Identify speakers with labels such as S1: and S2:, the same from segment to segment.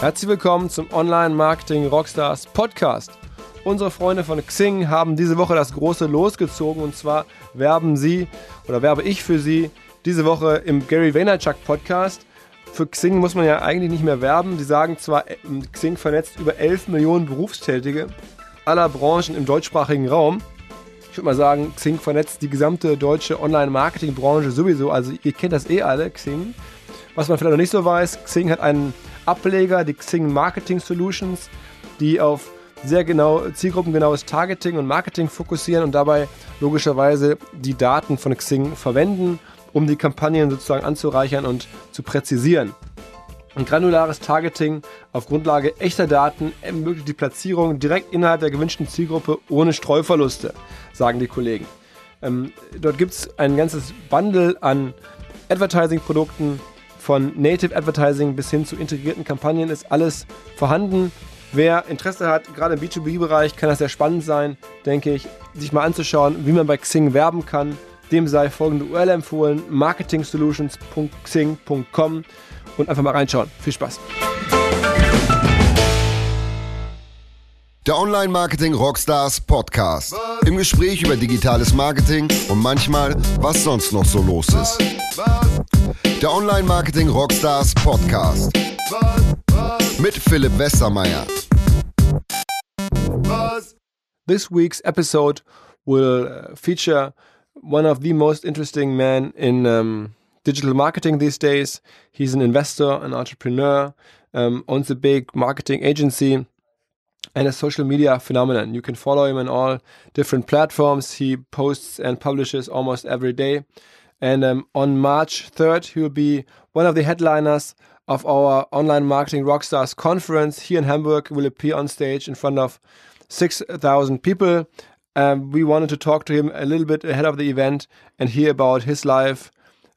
S1: Herzlich willkommen zum Online Marketing Rockstars Podcast. Unsere Freunde von Xing haben diese Woche das große losgezogen und zwar werben sie oder werbe ich für sie diese Woche im Gary Vaynerchuk Podcast. Für Xing muss man ja eigentlich nicht mehr werben. Die sagen zwar, Xing vernetzt über 11 Millionen Berufstätige aller Branchen im deutschsprachigen Raum. Ich würde mal sagen, Xing vernetzt die gesamte deutsche Online-Marketing-Branche sowieso. Also ihr kennt das eh alle, Xing. Was man vielleicht noch nicht so weiß, Xing hat einen Ableger, die Xing Marketing Solutions, die auf sehr genau zielgruppengenaues Targeting und Marketing fokussieren und dabei logischerweise die Daten von Xing verwenden, um die Kampagnen sozusagen anzureichern und zu präzisieren. Ein granulares Targeting auf Grundlage echter Daten ermöglicht die Platzierung direkt innerhalb der gewünschten Zielgruppe ohne Streuverluste, sagen die Kollegen. Ähm, dort gibt es ein ganzes Bundle an Advertising-Produkten, von Native Advertising bis hin zu integrierten Kampagnen ist alles vorhanden. Wer Interesse hat, gerade im B2B-Bereich, kann das sehr spannend sein, denke ich, sich mal anzuschauen, wie man bei Xing werben kann. Dem sei folgende URL empfohlen: marketingsolutions.xing.com und einfach mal reinschauen. Viel Spaß!
S2: Der Online Marketing Rockstars Podcast. Im Gespräch über digitales Marketing und manchmal, was sonst noch so los ist. Der Online Marketing Rockstars Podcast. Mit Philipp Westermeier.
S1: This week's episode will uh, feature one of the most interesting men in um, digital marketing these days. He's an investor, an entrepreneur, um, owns a big marketing agency and a social media phenomenon. You can follow him on all different platforms. He posts and publishes almost every day. And um, on March 3rd, he will be one of the headliners of our Online Marketing Rockstars conference here in Hamburg. Will appear on stage in front of 6,000 people. Um, we wanted to talk to him a little bit ahead of the event and hear about his life,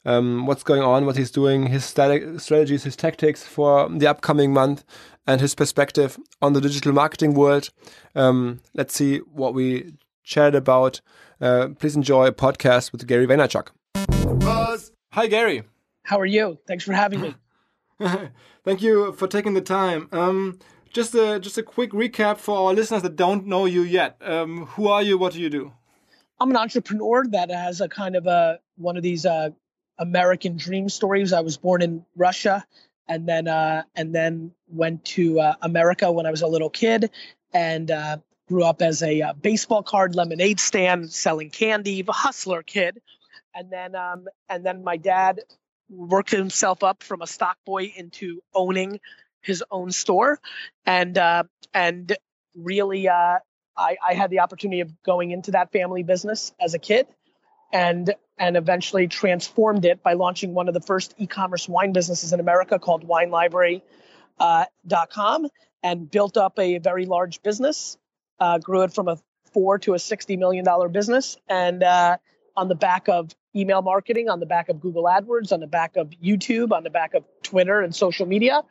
S1: um, what's going on, what he's doing, his strategies, his tactics for the upcoming month, and his perspective on the digital marketing world. Um, let's see what we chatted about. Uh, please enjoy a podcast with Gary Vaynerchuk. Hi, Gary.
S3: How are you? Thanks for having me.
S1: Thank you for taking the time. Um, just a just a quick recap for our listeners that don't know you yet. Um, who are you? What do you do?
S3: I'm an entrepreneur that has a kind of a one of these uh, American dream stories. I was born in Russia, and then uh, and then went to uh, America when I was a little kid, and uh, grew up as a uh, baseball card lemonade stand selling candy, a hustler kid and then um, and then my dad worked himself up from a stock boy into owning his own store, and uh, and really uh, I, I had the opportunity of going into that family business as a kid, and and eventually transformed it by launching one of the first e-commerce wine businesses in America called WineLibrary.com, uh, and built up a very large business, uh, grew it from a four to a sixty million dollar business, and uh, on the back of email marketing, on the back of Google AdWords, on the back of YouTube, on the back of Twitter and social media.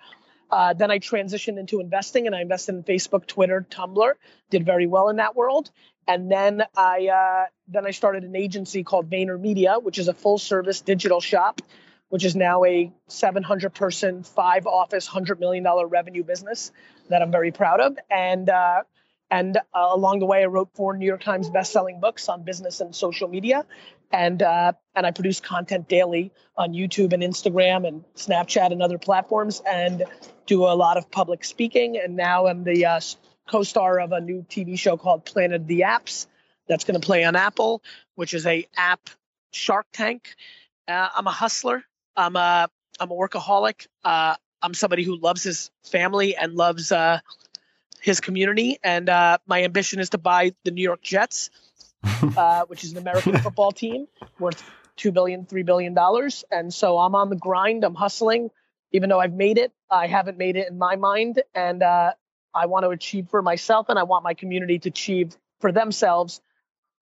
S3: Uh, then I transitioned into investing and I invested in Facebook, Twitter, Tumblr, did very well in that world. And then I uh, then I started an agency called VaynerMedia, which is a full service digital shop, which is now a 700 person, five office, $100 million revenue business that I'm very proud of. And uh, and uh, along the way, I wrote four New York Times best-selling books on business and social media, and uh, and I produce content daily on YouTube and Instagram and Snapchat and other platforms, and do a lot of public speaking. And now I'm the uh, co-star of a new TV show called Planet of the Apps that's going to play on Apple, which is a app Shark Tank. Uh, I'm a hustler. I'm a I'm a workaholic. Uh, I'm somebody who loves his family and loves uh, his community. And uh, my ambition is to buy the New York Jets, uh, which is an American football team worth two billion, three billion dollars. And so I'm on the grind. I'm hustling. Even though I've made it, I haven't made it in my mind. And uh, I want to achieve for myself, and I want my community to achieve for themselves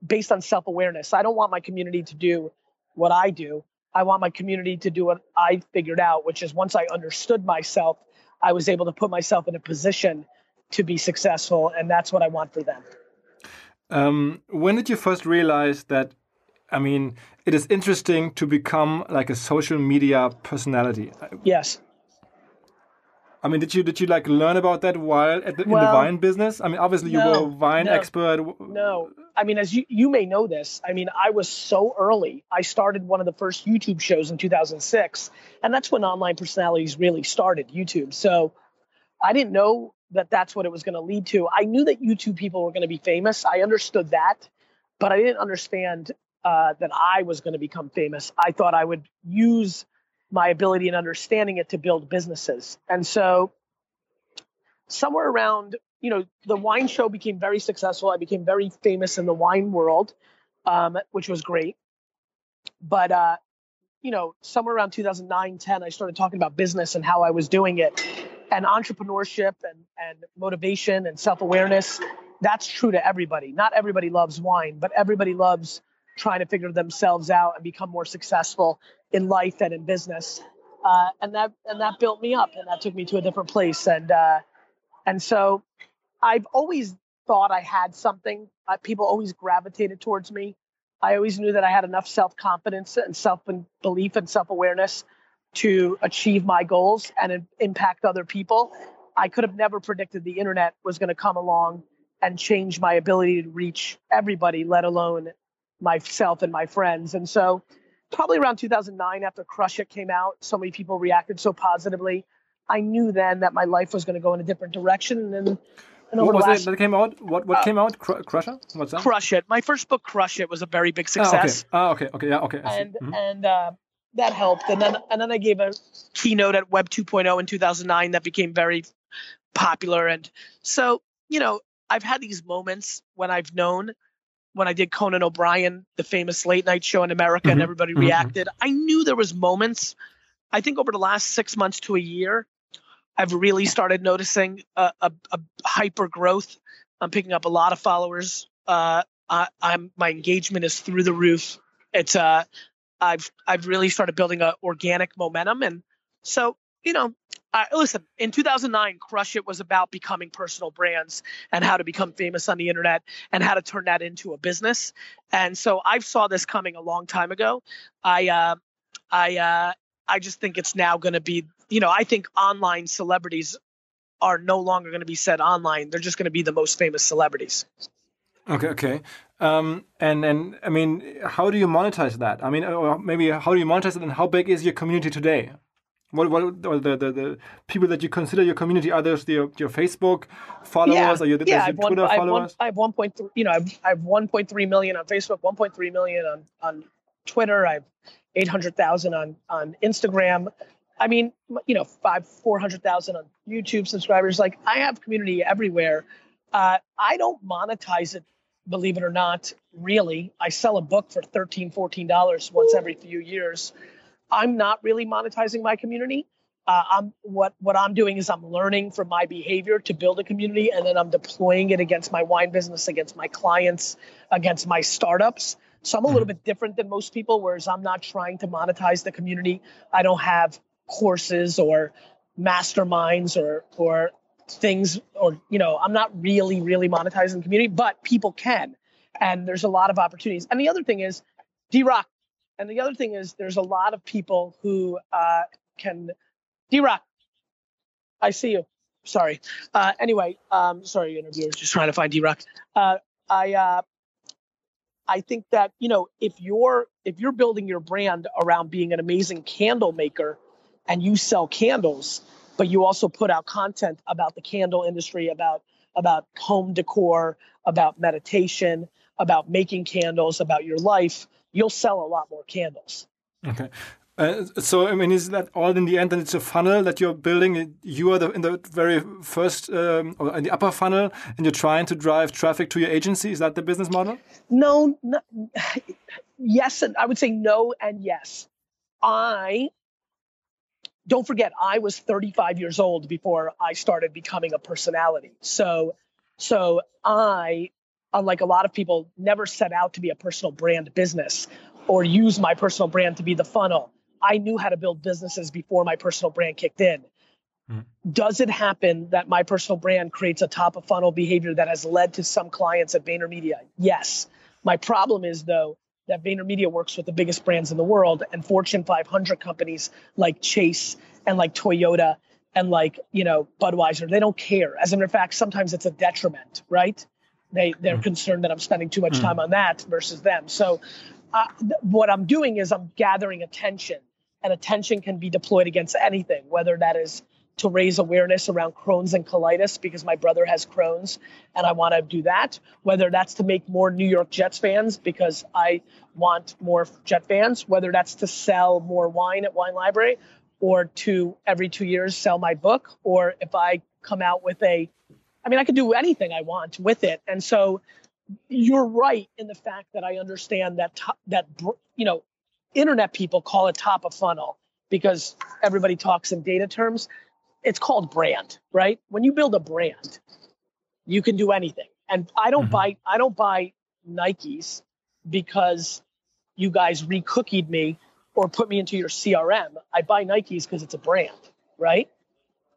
S3: based on self awareness. I don't want my community to do what I do. I want my community to do what I figured out, which is once I understood myself, I was able to put myself in a position to be successful, and that's what I want for them.
S1: Um, when did you first realize that? I mean, it is interesting to become like a social media personality.
S3: Yes.
S1: I mean, did you did you like learn about that while the, well, in the wine business? I mean, obviously you were a wine
S3: no,
S1: expert.
S3: No, I mean, as you you may know this, I mean, I was so early. I started one of the first YouTube shows in 2006, and that's when online personalities really started YouTube. So I didn't know that that's what it was going to lead to. I knew that YouTube people were going to be famous. I understood that, but I didn't understand uh, that I was going to become famous. I thought I would use my ability and understanding it to build businesses. And so somewhere around, you know, the wine show became very successful. I became very famous in the wine world, um, which was great. But, uh, you know, somewhere around 2009, 10, I started talking about business and how I was doing it and entrepreneurship and, and motivation and self-awareness. That's true to everybody. Not everybody loves wine, but everybody loves trying to figure themselves out and become more successful in life and in business. Uh, and that and that built me up, and that took me to a different place. And uh, and so I've always thought I had something. Uh, people always gravitated towards me. I always knew that I had enough self confidence and self belief and self awareness to achieve my goals and impact other people. I could have never predicted the internet was going to come along and change my ability to reach everybody, let alone myself and my friends. And so, probably around 2009, after Crush It came out, so many people reacted so positively. I knew then that my life was going to go in a different direction. And then,
S1: and what was last, it that came out? What what uh, came out? Cr- Crush It? What's that?
S3: Crush It. My first book, Crush It, was a very big success.
S1: Oh, okay. Oh, okay. Okay. Yeah. Okay.
S3: And mm-hmm. and uh, that helped. And then and then I gave a keynote at Web 2.0 in 2009 that became very popular. And so you know, I've had these moments when I've known when I did Conan O'Brien, the famous late night show in America, mm-hmm. and everybody mm-hmm. reacted. I knew there was moments. I think over the last six months to a year, I've really started noticing a, a, a hyper growth. I'm picking up a lot of followers. Uh, I, am my engagement is through the roof. It's uh, I've I've really started building a organic momentum, and so you know, uh, listen, in 2009, Crush It was about becoming personal brands and how to become famous on the internet and how to turn that into a business. And so I saw this coming a long time ago. I, uh, I, uh, I just think it's now going to be, you know, I think online celebrities are no longer going to be said online. They're just going to be the most famous celebrities.
S1: Okay, okay. Um, and and I mean, how do you monetize that? I mean, maybe how do you monetize it, and how big is your community today? What what the, the, the people that you consider your community? Are those your, your Facebook followers?
S3: Yeah,
S1: Are you
S3: yeah,
S1: your Twitter
S3: one,
S1: followers?
S3: I have one point three. You know, I have, I have one point three million on Facebook, one point three million on on Twitter. I have eight hundred thousand on on Instagram. I mean, you know, five four hundred thousand on YouTube subscribers. Like I have community everywhere. Uh, I don't monetize it, believe it or not. Really, I sell a book for 13 dollars $14 once every few years. I'm not really monetizing my community. Uh, I'm what what I'm doing is I'm learning from my behavior to build a community, and then I'm deploying it against my wine business, against my clients, against my startups. So I'm a little mm-hmm. bit different than most people, whereas I'm not trying to monetize the community. I don't have courses or masterminds or or things or you know I'm not really really monetizing the community, but people can, and there's a lot of opportunities. And the other thing is, D Rock, and the other thing is, there's a lot of people who uh, can. D Rock, I see you. Sorry. Uh, anyway, um, sorry, interviewers, just trying to find D Rock. Uh, I uh, I think that you know if you're if you're building your brand around being an amazing candle maker, and you sell candles, but you also put out content about the candle industry, about about home decor, about meditation, about making candles, about your life you'll sell a lot more candles.
S1: Okay. Uh, so I mean, is that all in the end? And it's a funnel that you're building. You are the, in the very first, um, or in the upper funnel, and you're trying to drive traffic to your agency. Is that the business model?
S3: No, no yes, and I would say no and yes. I don't forget, I was 35 years old before I started becoming a personality. So, so I unlike a lot of people, never set out to be a personal brand business or use my personal brand to be the funnel. I knew how to build businesses before my personal brand kicked in. Mm. Does it happen that my personal brand creates a top of funnel behavior that has led to some clients at VaynerMedia? Yes. My problem is, though, that VaynerMedia works with the biggest brands in the world and Fortune 500 companies like Chase and like Toyota and like you know Budweiser. They don't care. As a matter of fact, sometimes it's a detriment, right? They they're mm. concerned that I'm spending too much mm. time on that versus them. So uh, th- what I'm doing is I'm gathering attention, and attention can be deployed against anything, whether that is to raise awareness around Crohn's and colitis because my brother has Crohn's and I want to do that. Whether that's to make more New York Jets fans because I want more Jet fans, whether that's to sell more wine at Wine Library or to every two years sell my book, or if I come out with a, I mean, I could do anything I want with it. And so you're right in the fact that I understand that, that, you know, internet people call it top of funnel because everybody talks in data terms it's called brand, right? When you build a brand, you can do anything. And I don't mm-hmm. buy I don't buy Nikes because you guys recookied me or put me into your CRM. I buy Nikes because it's a brand, right?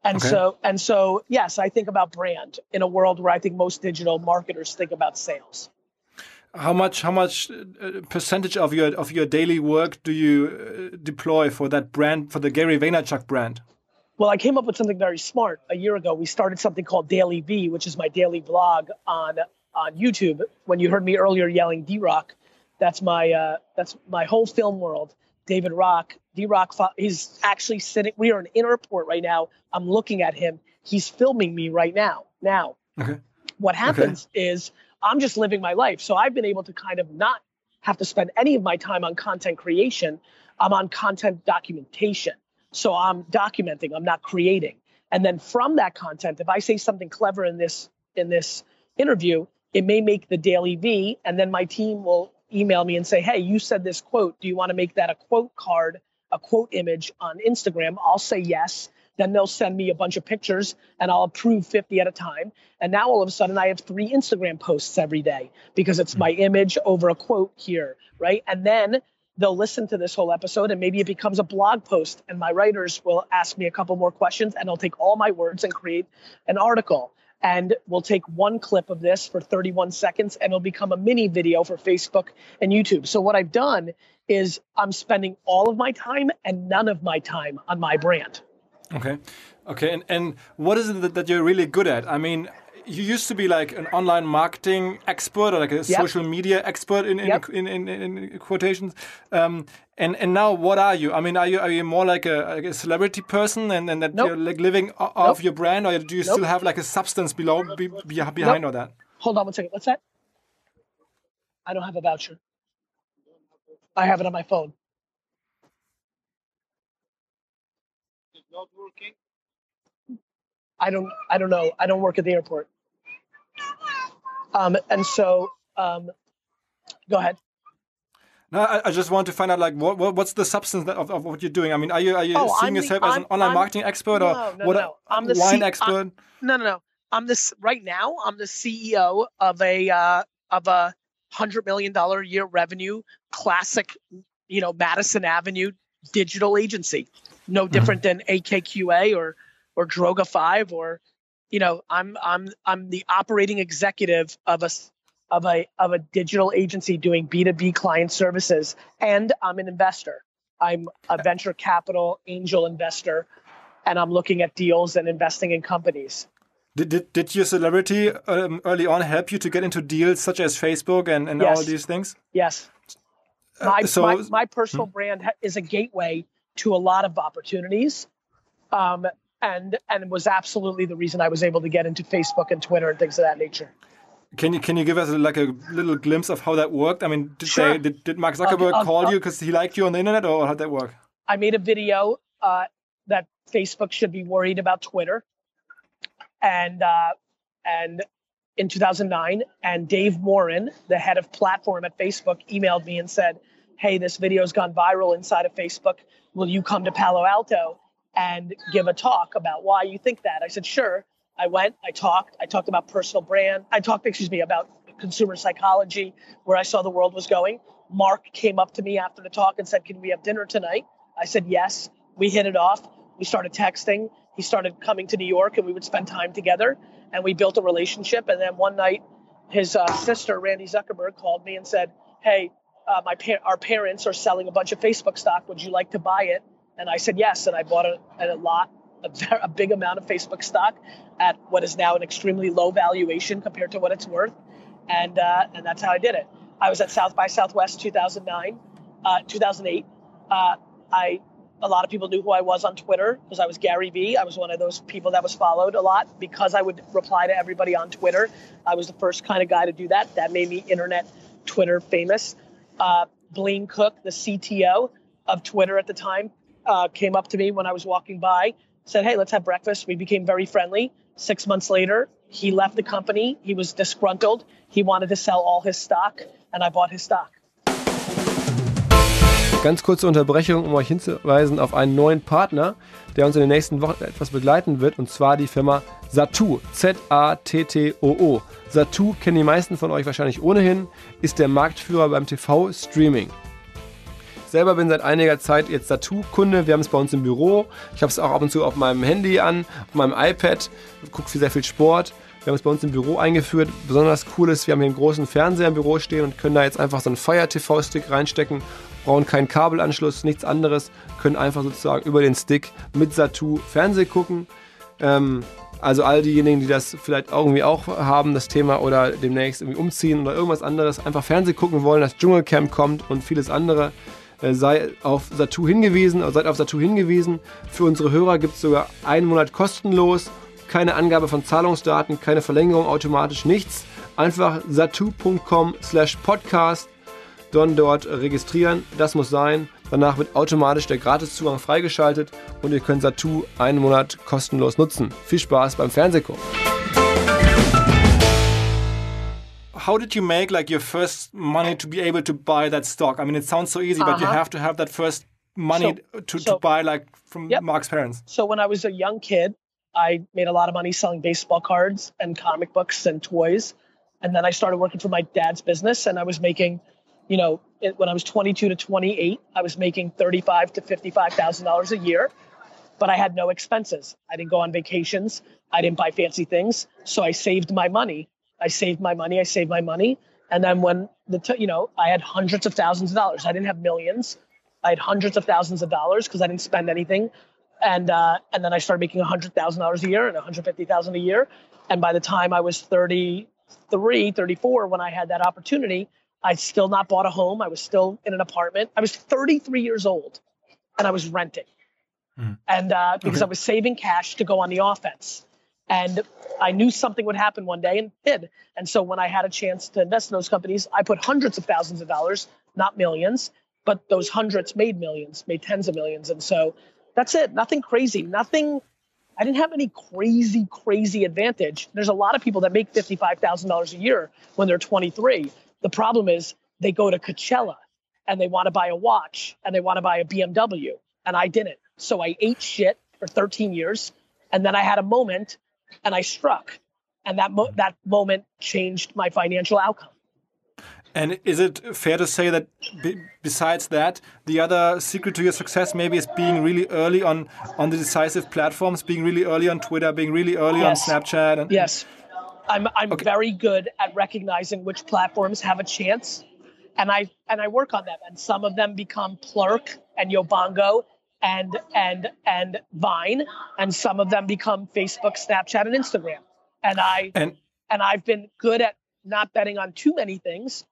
S3: And okay. so and so yes, I think about brand in a world where I think most digital marketers think about sales.
S4: How much how much uh, percentage of your of your daily work do you uh, deploy for that brand for the Gary Vaynerchuk brand?
S3: Well, I came up with something very smart a year ago. We started something called DailyVee, which is my daily vlog on on YouTube. When you heard me earlier yelling D Rock, that's my uh, that's my whole film world. David Rock, D Rock, he's actually sitting. We are in airport right now. I'm looking at him. He's filming me right now. Now, okay. what happens okay. is I'm just living my life. So I've been able to kind of not have to spend any of my time on content creation. I'm on content documentation. So I'm documenting, I'm not creating. And then from that content, if I say something clever in this in this interview, it may make the DailyVee, and then my team will email me and say, "Hey, you said this quote. Do you want to make that a quote card, a quote image on Instagram?" I'll say yes. Then they'll send me a bunch of pictures, and I'll approve 50 at a time. And now all of a sudden, I have three Instagram posts every day because it's hmm. my image over a quote here, right? And then they'll listen to this whole episode and maybe it becomes a blog post and my writers will ask me a couple more questions and I'll take all my words and create an article and we'll take one clip of this for 31 seconds and it'll become a mini video for Facebook and YouTube. So what I've done is I'm spending all of my time and none of my time on my brand.
S4: Okay. Okay. And, and what is it that you're really good at? I mean, you used to be like an online marketing expert or like a yep. social media expert in in, yep. in, in, in, quotations. Um, and and now what are you? I mean, are you are you more like a, like a celebrity person and, and that nope. you're like living off nope. your brand, or do you nope. still have like a substance below be, be, behind all that?
S3: Hold on one second. What's that? I don't have a voucher. I have it on my phone. not working. I don't I don't know. I don't work at the airport. Um, and so, um, go ahead.
S4: No, I, I, just want to find out like what, what what's the substance of, of what you're doing. I mean, are you are you oh, seeing I'm yourself the, as an online I'm, marketing expert no, or no, what? No. I'm the wine C- expert. I'm,
S3: no, no, no. I'm this right now. I'm the CEO of a uh, of a hundred million dollar a year revenue classic, you know, Madison Avenue digital agency. No mm-hmm. different mm-hmm. than AKQA or or Droga Five or you know, I'm I'm I'm the operating executive of a of a of a digital agency doing B2B client services and I'm an investor. I'm a venture capital angel investor and I'm looking at deals and investing in companies.
S4: Did, did, did your celebrity um, early on help you to get into deals such as Facebook and, and yes. all these things?
S3: Yes. Uh, my, so, my, my, personal hmm? brand is a gateway to a lot of opportunities. Um, and and was absolutely the reason I was able to get into Facebook and Twitter and things of that nature.
S4: Can you can you give us like a little glimpse of how that worked? I mean, did sure. they, did, did Mark Zuckerberg uh, call uh, you because he liked you on the internet, or how'd that work?
S3: I made a video uh, that Facebook should be worried about Twitter, and uh, and in 2009, and Dave Morin, the head of platform at Facebook, emailed me and said, "Hey, this video's gone viral inside of Facebook. Will you come to Palo Alto and give a talk about why you think that. I said, sure. I went, I talked, I talked about personal brand. I talked, excuse me, about consumer psychology, where I saw the world was going. Mark came up to me after the talk and said, Can we have dinner tonight? I said, Yes. We hit it off. We started texting. He started coming to New York and we would spend time together and we built a relationship. And then one night, his uh, sister, Randy Zuckerberg, called me and said, Hey, uh, my par- our parents are selling a bunch of Facebook stock. Would you like to buy it? And I said yes, and I bought a, a lot a, a big amount of Facebook stock at what is now an extremely low valuation compared to what it's worth, and uh, and that's how I did it. I was at South by Southwest 2009, uh, 2008. Uh, I a lot of people knew who I was on Twitter because I was Gary Vee. I was one of those people that was followed a lot because I would reply to everybody on Twitter. I was the first kind of guy to do that. That made me internet Twitter famous. Uh, Blaine Cook, the CTO of Twitter at the time, uh, came up to me when I was walking by, said, Hey, let's have breakfast. We became very friendly. Six months later, he left the company. He was disgruntled. He wanted to sell all his stock, and I bought his stock.
S1: Ganz kurze Unterbrechung, um euch hinzuweisen auf einen neuen Partner, der uns in den nächsten Wochen etwas begleiten wird, und zwar die Firma Satu. Z-A-T-T-O-O. Satu kennen die meisten von euch wahrscheinlich ohnehin, ist der Marktführer beim TV-Streaming. Selber bin seit einiger Zeit jetzt Satu-Kunde. Wir haben es bei uns im Büro. Ich habe es auch ab und zu auf meinem Handy an, auf meinem iPad. Gucke sehr viel Sport. Wir haben es bei uns im Büro eingeführt. Besonders cool ist, wir haben hier einen großen Fernseher im Büro stehen und können da jetzt einfach so einen Fire TV-Stick reinstecken brauchen keinen Kabelanschluss, nichts anderes, können einfach sozusagen über den Stick mit Satu Fernseh gucken. Ähm, also all diejenigen, die das vielleicht irgendwie auch haben, das Thema oder demnächst irgendwie umziehen oder irgendwas anderes, einfach Fernseh gucken wollen, das Dschungelcamp kommt und vieles andere, sei auf Satu hingewiesen, seid auf Satu hingewiesen. Für unsere Hörer gibt es sogar einen Monat kostenlos, keine Angabe von Zahlungsdaten, keine Verlängerung automatisch, nichts. Einfach satu.com slash podcast dann dort registrieren. Das muss sein. Danach wird automatisch der Gratiszugang freigeschaltet und ihr könnt Satu einen Monat kostenlos nutzen. Viel Spaß beim Fernsehgucken.
S4: How did you make like your first money to be able to buy that stock? I mean, it sounds so easy, uh -huh. but you uh-huh. have to have that first money so, to, so, to buy like from yep. Mark's parents.
S3: So when I was a young kid, I made a lot of money selling baseball cards and comic books and toys. And then I started working for my dad's business and I was making you know, it, when I was 22 to 28, I was making 35 to 55 thousand dollars a year, but I had no expenses. I didn't go on vacations. I didn't buy fancy things, so I saved my money. I saved my money. I saved my money, and then when the t- you know I had hundreds of thousands of dollars. I didn't have millions. I had hundreds of thousands of dollars because I didn't spend anything, and uh, and then I started making hundred thousand dollars a year and one hundred fifty thousand a year. And by the time I was 33, 34, when I had that opportunity, I'd still not bought a home. I was still in an apartment. I was 33 years old and I was renting. Mm. And uh, because okay. I was saving cash to go on the offense. And I knew something would happen one day and did. And so when I had a chance to invest in those companies, I put hundreds of thousands of dollars, not millions, but those hundreds made millions, made tens of millions. And so that's it. Nothing crazy. Nothing. I didn't have any crazy, crazy advantage. There's a lot of people that make $55,000 a year when they're 23 the problem is they go to Coachella and they want to buy a watch and they want to buy a BMW. And I didn't. So I ate shit for 13 years. And then I had a moment and I struck. And that, mo- that moment changed my financial outcome.
S4: And is it fair to say that besides that, the other secret to your success maybe is being really early on on the decisive platforms, being really early on Twitter, being really early yes. on Snapchat?
S3: And, yes. I'm I'm okay. very good at recognizing which platforms have a chance, and I and I work on them. And some of them become Plurk and Yobongo and and and Vine, and some of them become Facebook, Snapchat, and Instagram. And I and and I've been good at not betting on too many things.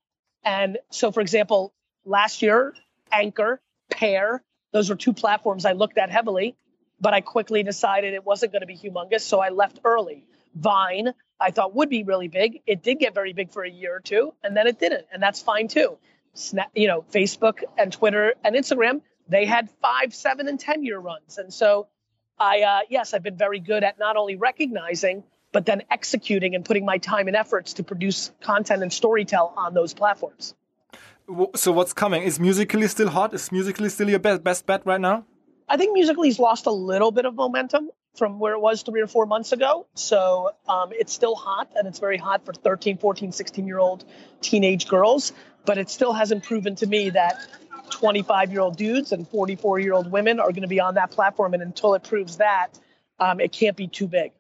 S3: And so, for example, last year, Anchor, Pair, those were two platforms I looked at heavily, but I quickly decided it wasn't going to be humongous, so I left early. Vine, I thought would be really big. It did get very big for a year or two, and then it didn't, and that's fine too. Snap, you know, Facebook and Twitter and Instagram, they had five, seven, and ten year runs, and so I, uh, yes, I've been very good at not only recognizing but then executing and putting my time and efforts to produce content and storytell on those platforms.
S4: So what's coming? Is Musical.ly still hot? Is Musical.ly still your best best bet right now?
S3: I think Musical.ly's lost a little bit of momentum from where it was three or four months ago. So um, it's still hot, and it's very hot for 13, 14, 16 year old teenage girls. But it still hasn't proven to me that 25 year old dudes and 44 year old women are going to be on that platform. And until it proves that, um, it can't be too big.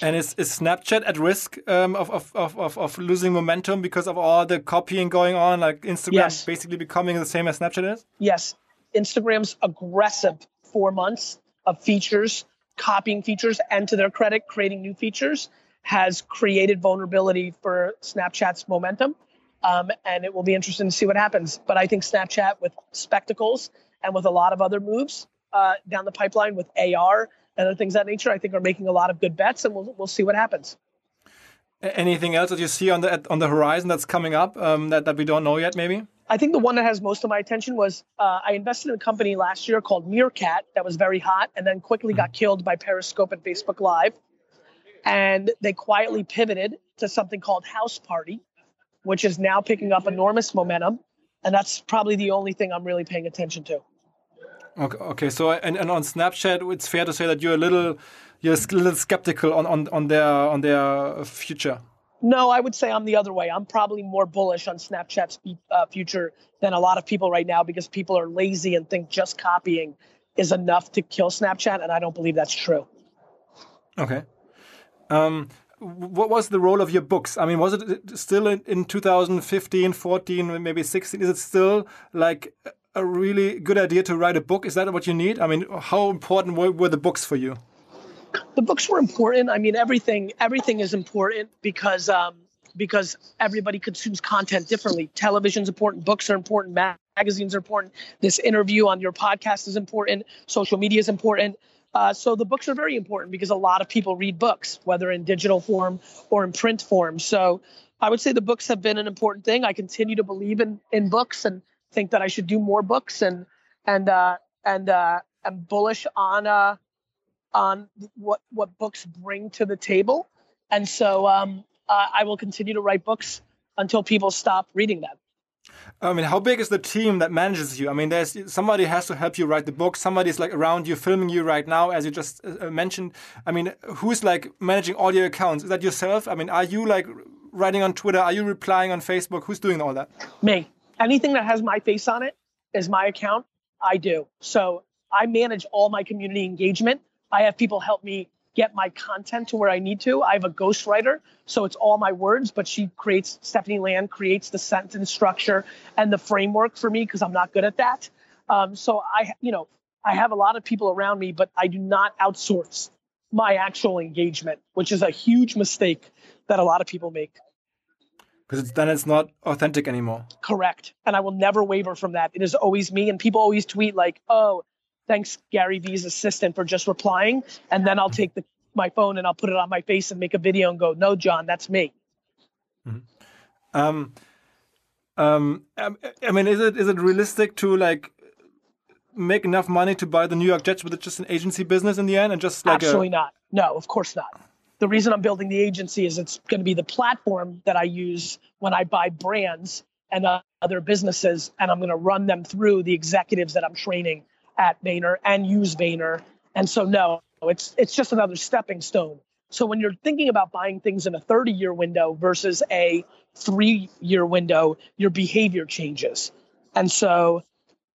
S4: And is, is Snapchat at risk um, of, of, of, of losing momentum because of all the copying going on, like Instagram yes. basically becoming the same as Snapchat is?
S3: Yes. Instagram's aggressive four months of features copying features and to their credit, creating new features has created vulnerability for Snapchat's momentum. Um, and it will be interesting to see what happens. But I think Snapchat with spectacles and with a lot of other moves uh, down the pipeline with AR and other things of that nature, I think are making a lot of good bets, and we'll we'll see what happens.
S4: Anything else that you see on the on the horizon that's coming up um, that that we don't know yet, maybe?
S3: I think the one that has most of my attention was uh, I invested in a company last year called Meerkat that was very hot and then quickly got killed by Periscope and Facebook Live. And they quietly pivoted to something called House Party, which is now picking up enormous momentum. And that's probably the only thing I'm really paying attention to.
S4: Okay, okay. so and, and on Snapchat, it's fair to say that you're a little you're a little skeptical on, on, on their on their future.
S3: No, I would say I'm the other way. I'm probably more bullish on Snapchat's uh, future than a lot of people right now because people are lazy and think just copying is enough to kill Snapchat, and I don't believe that's true.
S4: Okay. Um, what was the role of your books? I mean, was it still in, in 2015, 14, maybe 16? Is it still like a really good idea to write a book? Is that what you need? I mean, how important were, were the books for you?
S3: the books were important. I mean, everything everything is important because um, because everybody consumes content differently. Television's important, books are important, magazines are important. This interview on your podcast is important. Social media is important. Uh, so the books are very important because a lot of people read books, whether in digital form or in print form. So I would say the books have been an important thing. I continue to believe in in books and think that I should do more books and and uh, and uh, I'm bullish on uh, on what what books bring to the table, and so um, uh, I will continue to write books until people stop reading them.
S4: I mean, how big is the team that manages you? I mean, there's somebody has to help you write the book. Somebody's like around you, filming you right now, as you just uh, uh, mentioned. I mean, who's like managing all your accounts? Is that yourself? I mean, are you like writing on Twitter? Are you replying on Facebook? Who's doing all that?
S3: Me. Anything that has my face on it is my account. I do. So I manage all my community engagement. I have people help me get my content to where I need to. I have a ghostwriter, so it's all my words, but she creates, Stephanie Land creates the sentence structure and the framework for me because I'm not good at that. Um, so I, you know, I have a lot of people around me, but I do not outsource my actual engagement, which is a huge mistake that a lot of people make.
S4: Because then it's not authentic anymore.
S3: Correct. And I will never waver from that. It is always me. And people always tweet like, oh, thanks Gary Vee's assistant for just replying, and then I'll take the, my phone and I'll put it on my face and make a video and go, no, John, that's me.
S4: Mm-hmm. Um, um, I mean, is it is it realistic to like make enough money to buy the New York Jets with just an agency business in the end, and just like
S3: absolutely a... not? No, of course not. The reason I'm building the agency is it's going to be the platform that I use when I buy brands and uh, other businesses, and I'm going to run them through the executives that I'm training at Vayner and use Vayner. And so no, it's it's just another stepping stone. So when you're thinking about buying things in a 30 year window versus a three year window, your behavior changes. And so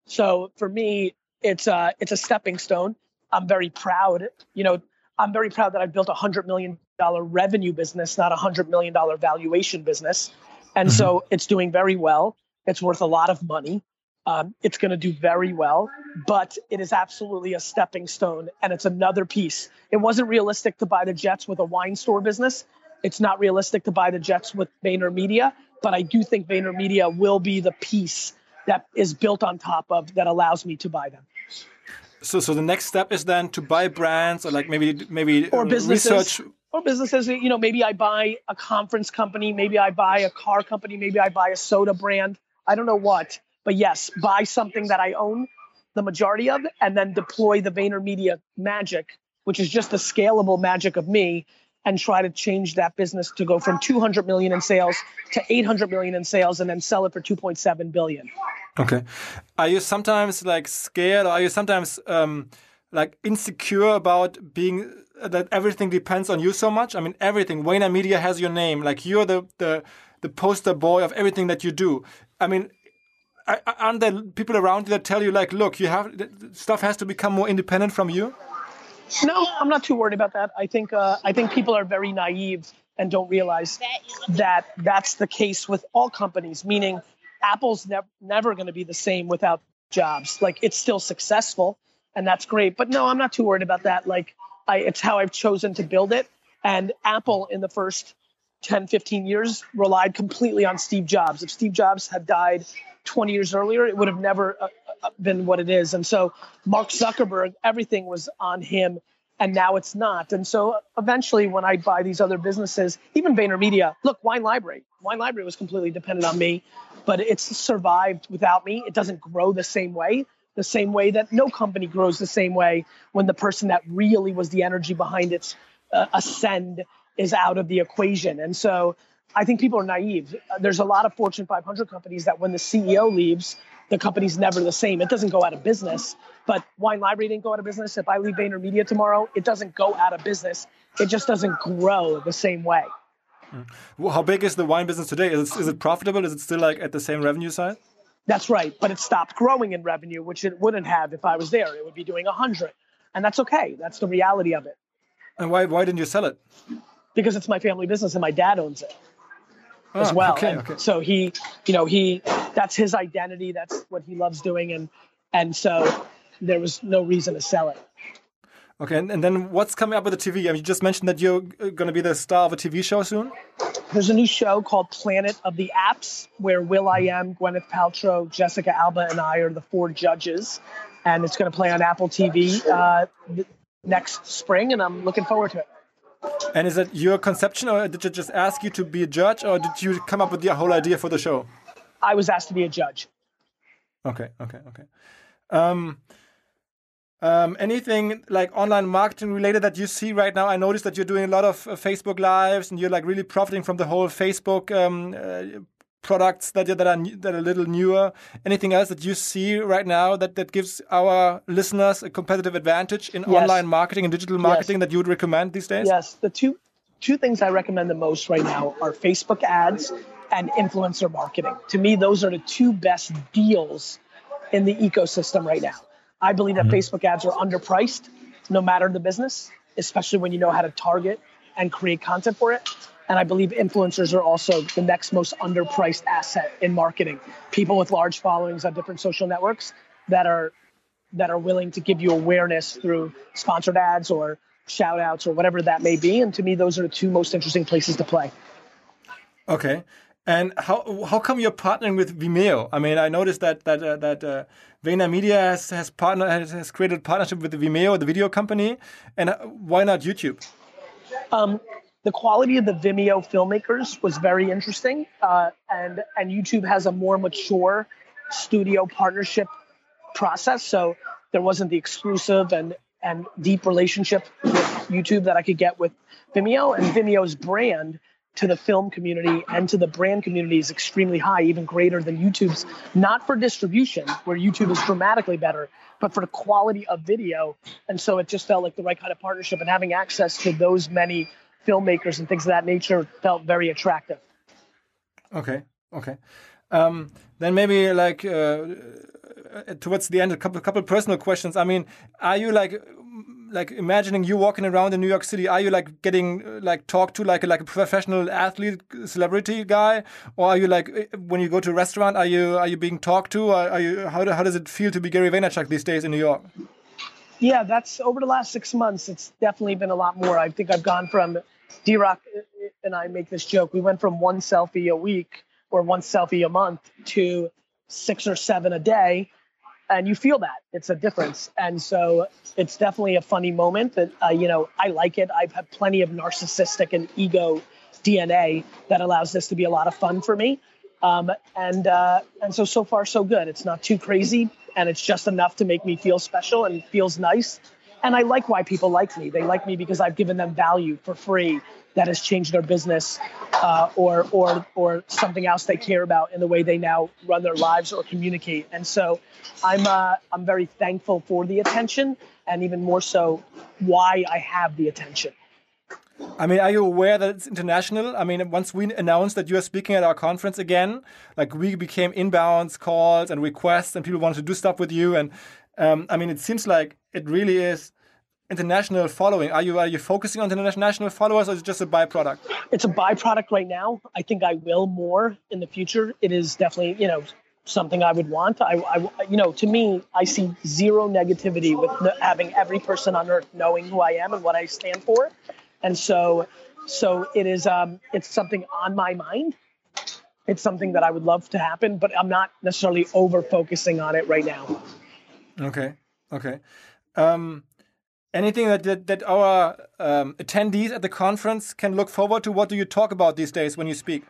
S3: so for me, it's a it's a stepping stone. I'm very proud. You know, I'm very proud that I built a hundred million dollar revenue business, not a hundred million dollar valuation business. And mm-hmm. so it's doing very well. It's worth a lot of money. Um, it's going to do very well, but it is absolutely a stepping stone and it's another piece. It wasn't realistic to buy the Jets with a wine store business. It's not realistic to buy the Jets with VaynerMedia, but I do think VaynerMedia will be the piece that is built on top of that allows me to buy them.
S4: So, so the next step is then to buy brands or like maybe maybe
S3: or businesses.
S4: research
S3: or businesses. You know, maybe I buy a conference company, maybe I buy a car company, maybe I buy a soda brand. I don't know what, but yes, buy something that I own the majority of and then deploy the VaynerMedia magic, which is just the scalable magic of me and try to change that business to go from 200 million in sales to 800 million in sales and then sell it for 2.7 billion.
S4: Okay. Are you sometimes like scared or are you sometimes um, like insecure about being that everything depends on you so much? I mean, everything. VaynerMedia has your name. Like you're the, the, the poster boy of everything that you do. I mean, aren't there people around you that tell you like, look, you have stuff has to become more independent from you?
S3: No, I'm not too worried about that. I think uh, I think people are very naive and don't realize that that's the case with all companies. Meaning, Apple's never never going to be the same without Jobs. Like it's still successful, and that's great. But no, I'm not too worried about that. Like I, it's how I've chosen to build it. And Apple in the first 10, 15 years relied completely on Steve Jobs. If Steve Jobs had died 20 years earlier, it would have never uh, uh, been what it is. And so Mark Zuckerberg, everything was on him, and now it's not. And so eventually, when I buy these other businesses, even VaynerMedia, look, Wine Library, Wine Library was completely dependent on me, but it's survived without me. It doesn't grow the same way the same way that no company grows the same way when the person that really was the energy behind its uh, ascend is out of the equation. And so I think people are naive. Uh, there's a lot of Fortune 500 companies that when the CEO leaves, the company's never the same. It doesn't go out of business. But Wine Library didn't go out of business. If I leave VaynerMedia tomorrow, it doesn't go out of business. It just doesn't grow the same way. Mm.
S4: Well, how big is the wine business today? Is it, is it profitable? Is it still like at the same revenue side?
S3: That's right. But it stopped growing in revenue, which it wouldn't have if I was there. It would be doing 100. And that's okay. That's the reality of it.
S4: And why, why didn't you sell it?
S3: Because it's my family business and my dad owns it ah, as well.
S4: Okay, okay.
S3: So he, you know, he, that's his identity. That's what he loves doing. And, and so there was no reason to sell it.
S4: Okay, and, and then what's coming up with the TV? I mean, you just mentioned that you're going to be the star of a TV show soon.
S3: There's a new show called Planet of the Apps where will.i.am, Gwyneth Paltrow, Jessica Alba, and I are the four judges, and it's going to play on Apple TV uh, next spring, and I'm looking forward to it.
S4: And is it your conception, or did you just ask you to be a judge, or did you come up with the whole idea for the show?
S3: I was asked to be a judge.
S4: Okay, okay, okay. Um, um, anything like online marketing related that you see right now? I noticed that you're doing a lot of uh, Facebook lives and you're like really profiting from the whole Facebook um, uh, products that that are that are a little newer. Anything else that you see right now that that gives our listeners a competitive advantage in yes. online marketing and digital marketing yes. that you would recommend these days?
S3: Yes, the two two things I recommend the most right now are Facebook ads and influencer marketing. To me, those are the two best deals in the ecosystem right now. I believe that mm-hmm. Facebook ads are underpriced, no matter the business, especially when you know how to target and create content for it. And I believe influencers are also the next most underpriced asset in marketing. People with large followings on different social networks that are that are willing to give you awareness through sponsored ads or shout outs or whatever that may be. And to me, those are the two most interesting places to play.
S4: Okay. And how how come you're partnering with Vimeo? I mean, I noticed that that uh, that uh, VaynerMedia has has partner has, has created a partnership with Vimeo, the video company, and uh, why not YouTube?
S3: Um, the quality of the Vimeo filmmakers was very interesting, uh, and and YouTube has a more mature studio partnership process, so there wasn't the exclusive and and deep relationship with YouTube that I could get with Vimeo, and Vimeo's brand to the film community and to the brand community is extremely high, even greater than YouTube's, not for distribution, where YouTube is dramatically better, but for the quality of video. And so it just felt like the right kind of partnership, and having access to those many filmmakers and things of that nature felt very attractive.
S4: Okay, okay. Um, then maybe like uh, towards the end, a couple couple personal questions. I mean, are you like like imagining you walking around in New York City, are you like getting like talked to like a, like a professional athlete, celebrity guy, or are you like eh, when you go to a restaurant, are you are you being talked to? Are, are you how, do, how does it feel to be Gary Vaynerchuk these days in New York?
S3: Yeah, that's over the last six months. It's definitely been a lot more. I think I've gone from D Rock and I make this joke. We went from one selfie a week or one selfie a month to six or seven a day and you feel that. It's a difference. And so it's definitely a funny moment that uh, you know i like it. I've had plenty of narcissistic and ego dna that allows this to be a lot of fun for me. Um, and uh, and so so far so good. It's not too crazy and it's just enough to make me feel special and feels nice and i like why people like me they like me because i've given them value for free that has changed their business uh, or or or something else they care about in the way they now run their lives or communicate. And so I'm uh, I'm very thankful for the attention, and even more so why I have the attention.
S4: I mean, are you aware that it's international? I mean, once we announced that you are speaking at our conference again, like we became inbounds calls and requests, and people wanted to do stuff with you. And um, I mean, it seems like it really is international following? Are you are you focusing on international followers, or is it just a byproduct?
S3: It's a byproduct right now. I think I will more in the future. It is definitely you know something I would want. I, I, you know, to me, I see zero negativity with having every person on earth knowing who I am and what I stand for, and so, so it is. Um, it's something on my mind. It's something that I would love to happen, but I'm not necessarily over focusing on it right now.
S4: Okay. Okay. Um, anything that that, that our um, attendees at the conference can look forward to? What do you talk about these days when you speak?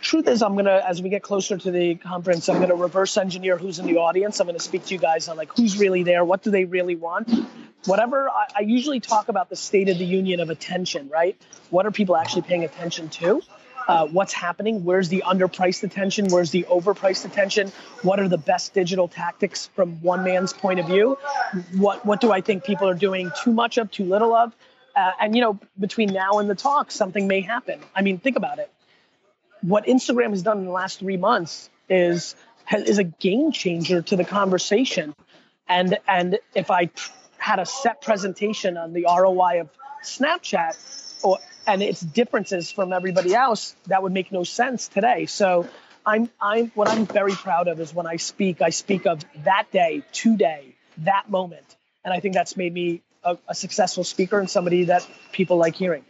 S3: truth is i'm gonna as we get closer to the conference i'm gonna reverse engineer who's in the audience i'm gonna speak to you guys on like who's really there what do they really want whatever I, I, usually talk about the state of the union of attention right what are people actually paying attention to uh, what's happening? Where's the underpriced attention? Where's the overpriced attention? What are the best digital tactics from one man's point of view? What what do i think people are doing too much of too little of? Uh, and you know between now and the talk something may happen. I mean think about it. What Instagram has done in the last three months is is a game changer to the conversation. And and if I had a set presentation on the ROI of Snapchat or and its differences from everybody else, that would make no sense today. So I'm I'm what I'm very proud of is when I speak, I speak of that day, today, that moment. And I think that's made me a, a successful speaker and somebody that people like hearing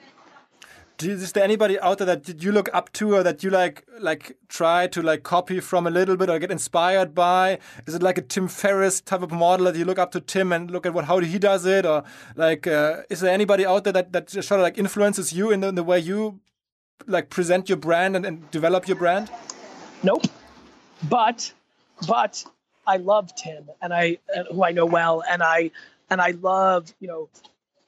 S4: is there anybody out there that did you look up to or that you like like try to like copy from a little bit or get inspired by? Is it like a tim ferriss type of model that you look up to tim and look at what how he does it? Or like uh, is there anybody out there that that sort of like influences you in the, in the way you like present your brand and, and develop your brand?
S3: Nope. But but i love tim and i who i know well and i and i love you know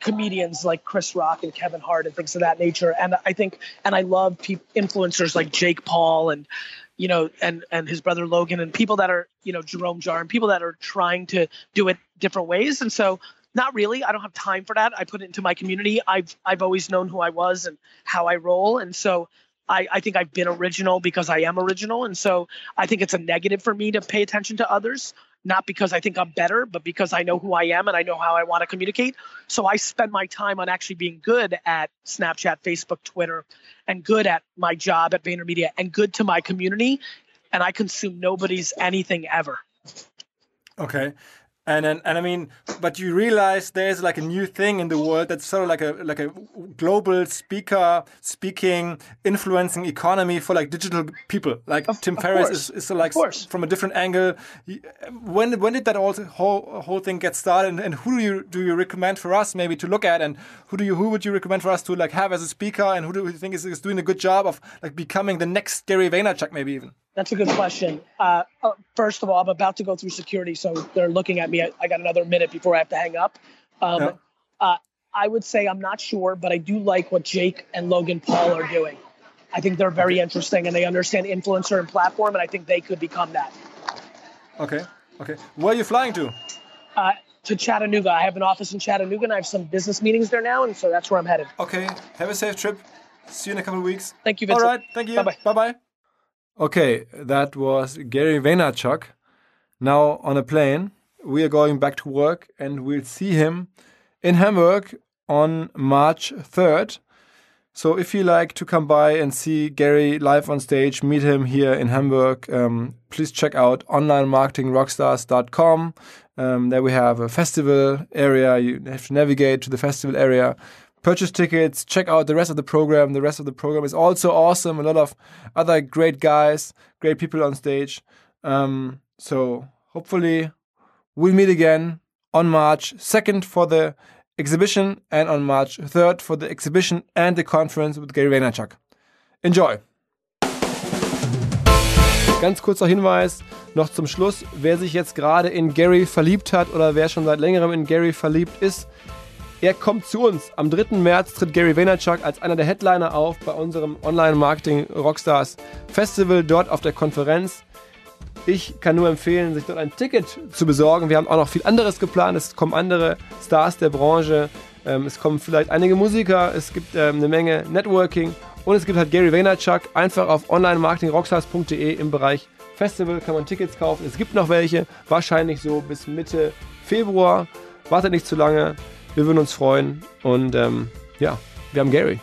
S3: comedians like Chris Rock and Kevin Hart and things of that nature. And I think, and I love pe- influencers like Jake Paul and, you know, and and his brother Logan and people that are, you know, Jerome Jarre and people that are trying to do it different ways. And so, not really. I don't have time for that. I put it into my community. I've I've always known who I was and how I roll, and so. I, I think I've been original because I am original. And so I think it's a negative for me to pay attention to others not because I think I'm better, but because I know who I am and I know how I want to communicate. So I spend my time on actually being good at Snapchat, Facebook, Twitter, and good at my job at VaynerMedia and good to my community. And I consume nobody's anything ever.
S4: Okay and then and I mean, but you realize there's like a new thing in the world that's sort of like a like a global speaker speaking influencing economy for like digital people. Like of, Tim Ferriss is, is like from a different angle. When when did that all whole whole thing get started? And, and, who do you do you recommend for us maybe to look at? And who do you who would you recommend for us to like have as a speaker? And who do you think is, is doing a good job of like becoming the next Gary Vaynerchuk maybe even?
S3: That's a good question. Uh, uh, first of all, I'm about to go through security, so they're looking at me. I, I got another minute before I have to hang up. Um, yeah. uh, I would say I'm not sure, but I do like what Jake and Logan Paul are doing. I think they're very interesting and they understand influencer and platform, and I think they could become that.
S4: Okay. Okay. Where are you flying to?
S3: Uh, to Chattanooga. I have an office in Chattanooga, and I have some business meetings there now, and so that's where I'm headed.
S4: Okay. Have a safe trip. See you in a couple of weeks.
S3: Thank you, Vincent.
S4: All right. Thank you. Bye bye.
S1: Okay, that was Gary Vaynerchuk. Now on a plane, we are going back to work and we'll see him in Hamburg on March 3rd. So if you like to come by and see Gary live on stage, meet him here in Hamburg, um, please check out onlinemarketingrockstars.com. Um, there we have a festival area. You have to navigate to the festival area purchase tickets, check out the rest of the program. The rest of the program is also awesome. A lot of other great guys, great people on stage. Um, so hopefully we'll meet again on March 2nd for the exhibition and on March 3rd for the exhibition and the conference with Gary Vaynerchuk. Enjoy! Ganz kurzer Hinweis noch zum Schluss. Wer sich jetzt gerade in Gary verliebt hat oder wer schon seit längerem in Gary verliebt ist, er kommt zu uns. Am 3. März tritt Gary Vaynerchuk als einer der Headliner auf bei unserem Online-Marketing Rockstars Festival dort auf der Konferenz. Ich kann nur empfehlen, sich dort ein Ticket zu besorgen. Wir haben auch noch viel anderes geplant. Es kommen andere Stars der Branche. Ähm, es kommen vielleicht einige Musiker. Es gibt ähm, eine Menge Networking. Und es gibt halt Gary Vaynerchuk. Einfach auf online-marketingrockstars.de im Bereich Festival kann man Tickets kaufen. Es gibt noch welche. Wahrscheinlich so bis Mitte Februar. Wartet nicht zu lange. Wir würden uns freuen. Und ähm, ja, wir haben Gary.